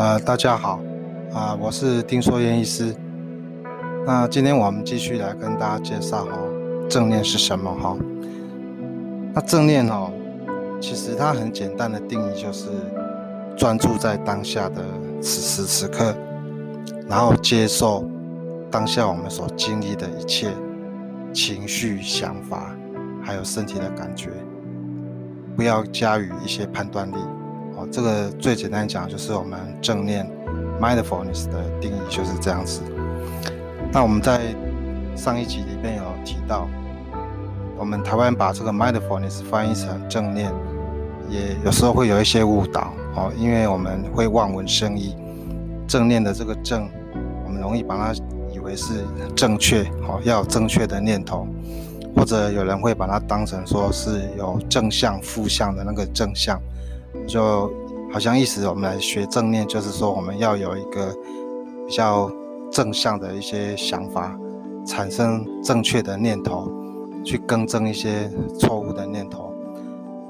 呃大家好，啊，我是丁硕燕医师。那今天我们继续来跟大家介绍哈，正念是什么哈？那正念哦，其实它很简单的定义就是专注在当下的此时此刻，然后接受当下我们所经历的一切情绪、想法，还有身体的感觉，不要加于一些判断力。这个最简单讲，就是我们正念 （mindfulness） 的定义就是这样子。那我们在上一集里面有提到，我们台湾把这个 mindfulness 翻译成正念，也有时候会有一些误导哦，因为我们会望文生义。正念的这个正，我们容易把它以为是正确哦，要有正确的念头，或者有人会把它当成说是有正向、负向的那个正向。就好像意思，我们来学正念，就是说我们要有一个比较正向的一些想法，产生正确的念头，去更正一些错误的念头。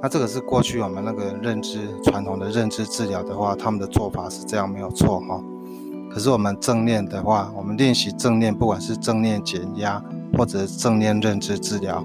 那这个是过去我们那个认知传统的认知治疗的话，他们的做法是这样没有错哈。可是我们正念的话，我们练习正念，不管是正念减压或者正念认知治疗。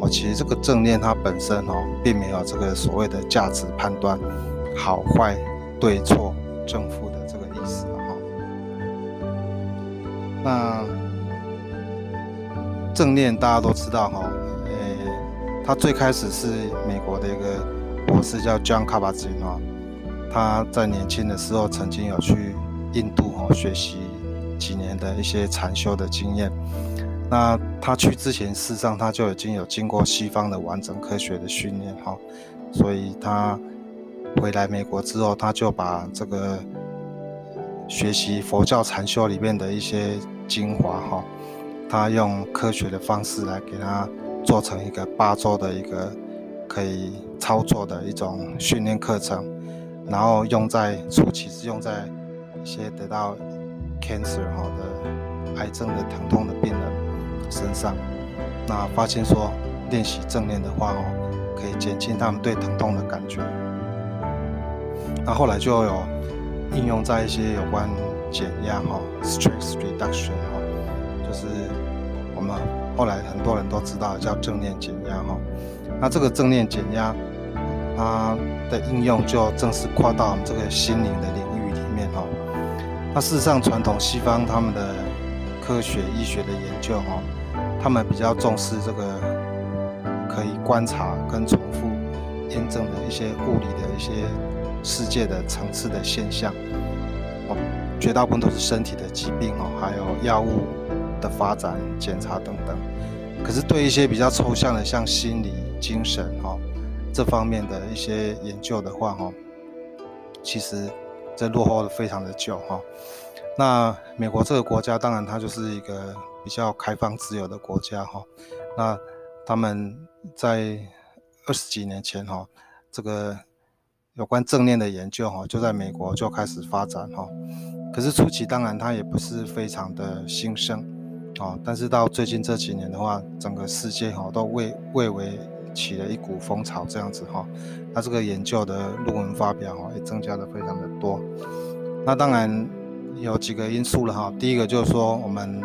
哦，其实这个正念它本身哦，并没有这个所谓的价值判断，好坏、对错、正负的这个意思哈。那正念大家都知道哈，诶，他最开始是美国的一个博士叫 John Kabat-Zinn 哈，他在年轻的时候曾经有去印度哦学习几年的一些禅修的经验。那他去之前，事实上他就已经有经过西方的完整科学的训练哈，所以他回来美国之后，他就把这个学习佛教禅修里面的一些精华哈，他用科学的方式来给他做成一个八周的一个可以操作的一种训练课程，然后用在初期是用在一些得到 cancer 哈的癌症的疼痛的病人。身上，那发现说练习正念的话哦，可以减轻他们对疼痛的感觉。那后来就有应用在一些有关减压哈，stress reduction 哈，就是我们后来很多人都知道叫正念减压哈。那这个正念减压，它的应用就正式跨到我们这个心灵的领域里面哈。那事实上，传统西方他们的科学医学的研究哈。他们比较重视这个可以观察跟重复验证的一些物理的一些世界的层次的现象，哦，绝大部分都是身体的疾病哦，还有药物的发展检查等等。可是对一些比较抽象的，像心理、精神哈这方面的一些研究的话哈，其实这落后的非常的久哈。那美国这个国家当然它就是一个。比较开放自由的国家哈，那他们在二十几年前哈，这个有关正念的研究哈，就在美国就开始发展哈。可是初期当然它也不是非常的兴盛啊，但是到最近这几年的话，整个世界哈都为为为起了一股风潮这样子哈。那这个研究的论文发表哈也增加的非常的多。那当然有几个因素了哈，第一个就是说我们。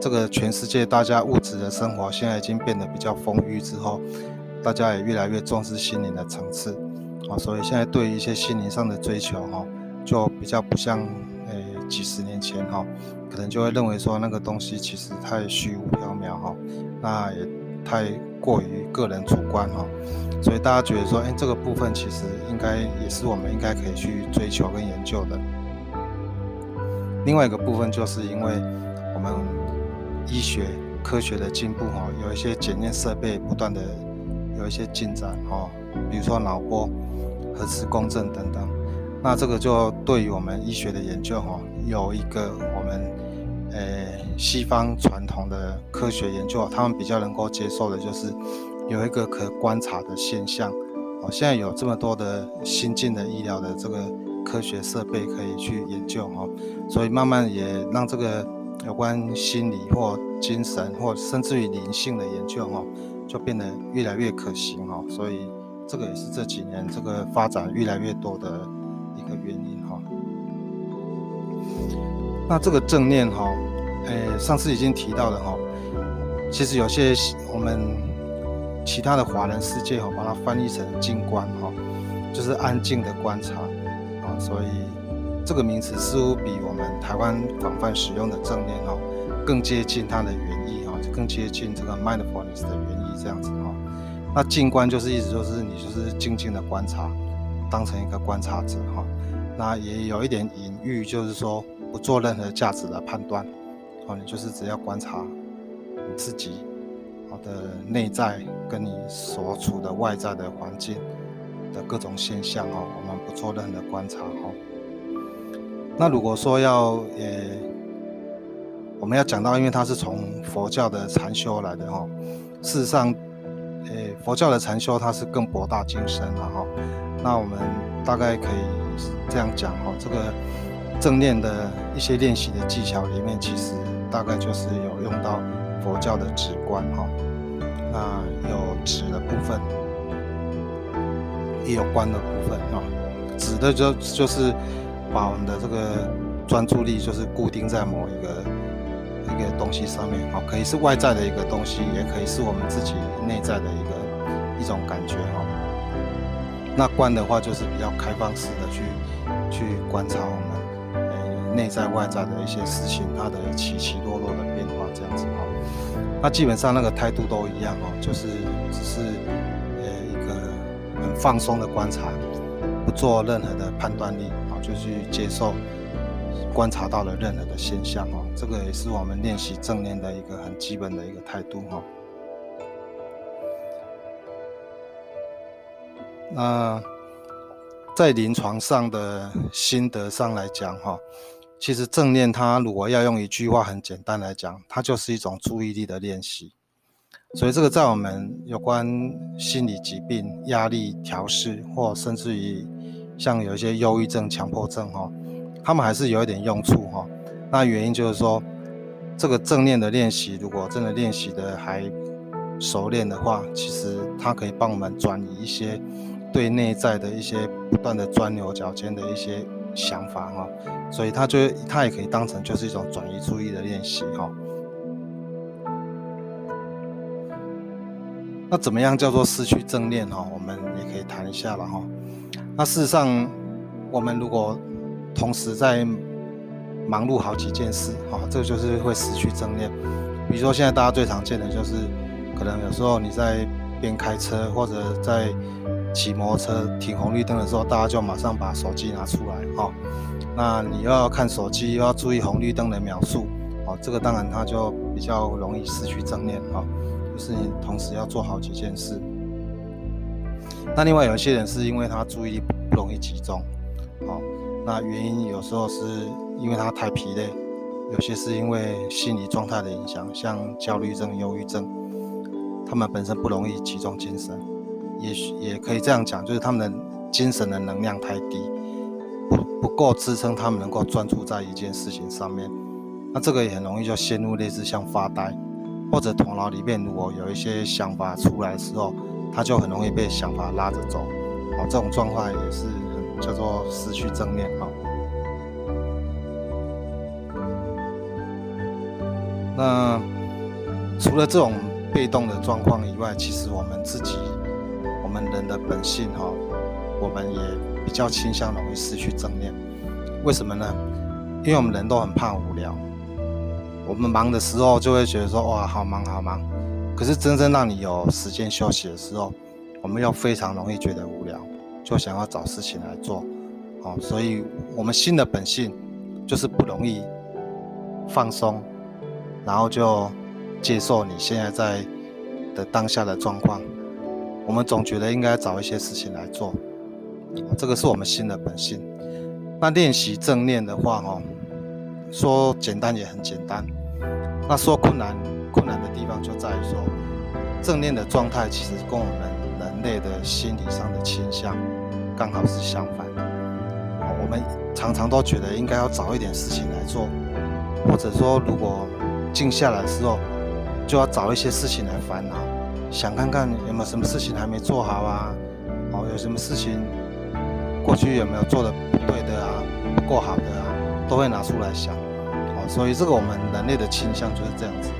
这个全世界大家物质的生活现在已经变得比较丰裕之后，大家也越来越重视心灵的层次啊，所以现在对于一些心灵上的追求哈，就比较不像诶几十年前哈，可能就会认为说那个东西其实太虚无缥缈哈，那也太过于个人主观哈，所以大家觉得说，哎，这个部分其实应该也是我们应该可以去追求跟研究的。另外一个部分就是因为我们。医学科学的进步哈，有一些检验设备不断的有一些进展哈，比如说脑波、核磁共振等等。那这个就对于我们医学的研究哈，有一个我们呃西方传统的科学研究，他们比较能够接受的就是有一个可观察的现象。哦，现在有这么多的新进的医疗的这个科学设备可以去研究哈，所以慢慢也让这个。有关心理或精神或甚至于灵性的研究哈，就变得越来越可行哈，所以这个也是这几年这个发展越来越多的一个原因哈。那这个正念哈，诶，上次已经提到了哈，其实有些我们其他的华人世界哈，把它翻译成静观哈，就是安静的观察啊，所以这个名词似乎比我们台湾广泛使用的正念哈，更接近它的原意哈，更接近这个 mindfulness 的原意这样子哈。那静观就是意思就是你就是静静的观察，当成一个观察者哈。那也有一点隐喻，就是说不做任何价值的判断，哦，你就是只要观察你自己好的内在跟你所处的外在的环境的各种现象哦，我们不做任何观察哦。那如果说要呃，我们要讲到，因为它是从佛教的禅修来的哈，事实上，佛教的禅修它是更博大精深了哈。那我们大概可以。这样讲哈，这个正念的一些练习的技巧里面，其实大概就是有用到佛教的止观哈。那有止的部分，也有观的部分啊。止的就就是把我们的这个专注力就是固定在某一个一个东西上面哈，可以是外在的一个东西，也可以是我们自己内在的一个一种感觉哈。那观的话，就是比较开放式的去。去观察我们呃内在外在的一些事情，它的起起落落的变化，这样子哈。那基本上那个态度都一样哦，就是只是呃一个很放松的观察，不做任何的判断力啊，就去接受观察到了任何的现象哦。这个也是我们练习正念的一个很基本的一个态度哈。那。在临床上的心得上来讲，哈，其实正念它如果要用一句话很简单来讲，它就是一种注意力的练习。所以这个在我们有关心理疾病、压力调试，或甚至于像有一些忧郁症、强迫症，哈，他们还是有一点用处，哈。那原因就是说，这个正念的练习，如果真的练习的还熟练的话，其实它可以帮我们转移一些。对内在的一些不断的钻牛角尖的一些想法哈，所以他就他也可以当成就是一种转移注意的练习哈。那怎么样叫做失去正念哈？我们也可以谈一下了哈。那事实上，我们如果同时在忙碌好几件事哈，这就是会失去正念。比如说现在大家最常见的就是，可能有时候你在边开车或者在骑摩托车停红绿灯的时候，大家就马上把手机拿出来哈。那你又要看手机，又要注意红绿灯的秒数，哦，这个当然它就比较容易失去正念哈。就是你同时要做好几件事。那另外有一些人是因为他注意力不容易集中，哦，那原因有时候是因为他太疲累，有些是因为心理状态的影响，像焦虑症、忧郁症，他们本身不容易集中精神。也许也可以这样讲，就是他们的精神的能量太低，不不够支撑他们能够专注在一件事情上面。那这个也很容易就陷入类似像发呆，或者头脑里面如果有一些想法出来的时候，他就很容易被想法拉着走。哦，这种状况也是叫做失去正念哈。那除了这种被动的状况以外，其实我们自己。我们人的本性哈，我们也比较倾向容易失去正念。为什么呢？因为我们人都很怕无聊。我们忙的时候就会觉得说哇，好忙好忙。可是真正让你有时间休息的时候，我们又非常容易觉得无聊，就想要找事情来做。哦，所以我们心的本性就是不容易放松，然后就接受你现在在的当下的状况。我们总觉得应该找一些事情来做，这个是我们心的本性。那练习正念的话，哦，说简单也很简单。那说困难，困难的地方就在于说，正念的状态其实跟我们人类的心理上的倾向刚好是相反。我们常常都觉得应该要找一点事情来做，或者说如果静下来的时候，就要找一些事情来烦恼。想看看有没有什么事情还没做好啊？哦，有什么事情过去有没有做的不对的啊？不够好的啊？都会拿出来想。哦，所以这个我们人类的倾向就是这样子，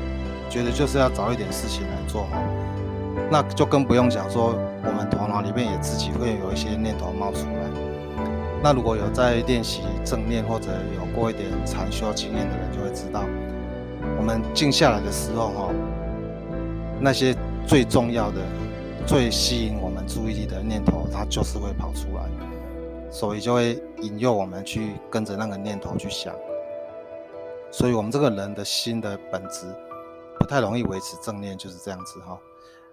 觉得就是要找一点事情来做哈。那就更不用讲说，我们头脑里面也自己会有一些念头冒出来。那如果有在练习正念或者有过一点禅修经验的人，就会知道，我们静下来的时候哈，那些最重要的、最吸引我们注意力的念头，它就是会跑出来，所以就会引诱我们去跟着那个念头去想。所以，我们这个人的心的本质不太容易维持正念，就是这样子哈。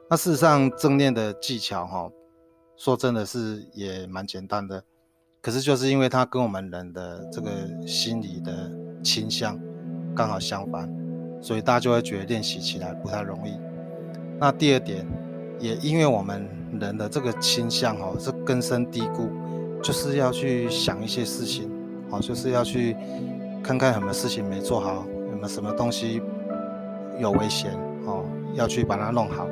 那事实上，正念的技巧哈，说真的是也蛮简单的。可是就是因为它跟我们人的这个心理的倾向刚好相反，所以大家就会觉得练习起来不太容易。那第二点，也因为我们人的这个倾向哦是根深蒂固，就是要去想一些事情，哦，就是要去看看什么事情没做好，有没有什么东西有危险哦，要去把它弄好。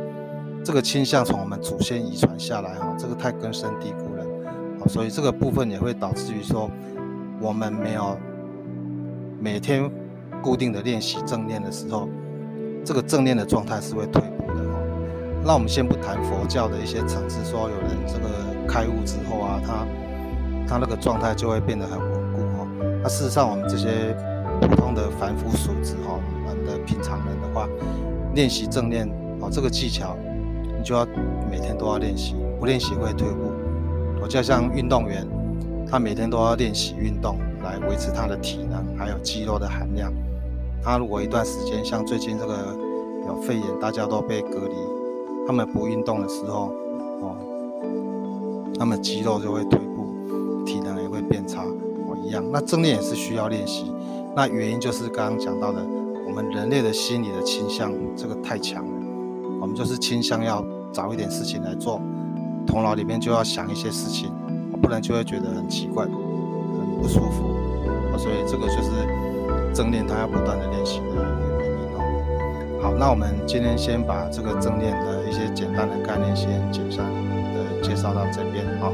这个倾向从我们祖先遗传下来哦，这个太根深蒂固了哦。所以这个部分也会导致于说，我们没有每天固定的练习正念的时候，这个正念的状态是会退。那我们先不谈佛教的一些层次，说有人这个开悟之后啊，他他那个状态就会变得很稳固哈。那事实上，我们这些普通的凡夫俗子哈，我们的平常人的话，练习正念哦，这个技巧你就要每天都要练习，不练习会退步。我就像运动员，他每天都要练习运动来维持他的体能，还有肌肉的含量。他如果一段时间，像最近这个有肺炎，大家都被隔离，他们不运动的时候，哦，他们肌肉就会退步，体能也会变差，哦一样。那正念也是需要练习，那原因就是刚刚讲到的，我们人类的心理的倾向这个太强了，我们就是倾向要找一点事情来做。头脑里面就要想一些事情，不然就会觉得很奇怪、很不舒服。所以这个就是正念，它要不断的练习。好，那我们今天先把这个正念的一些简单的概念先简单的介绍到这边啊。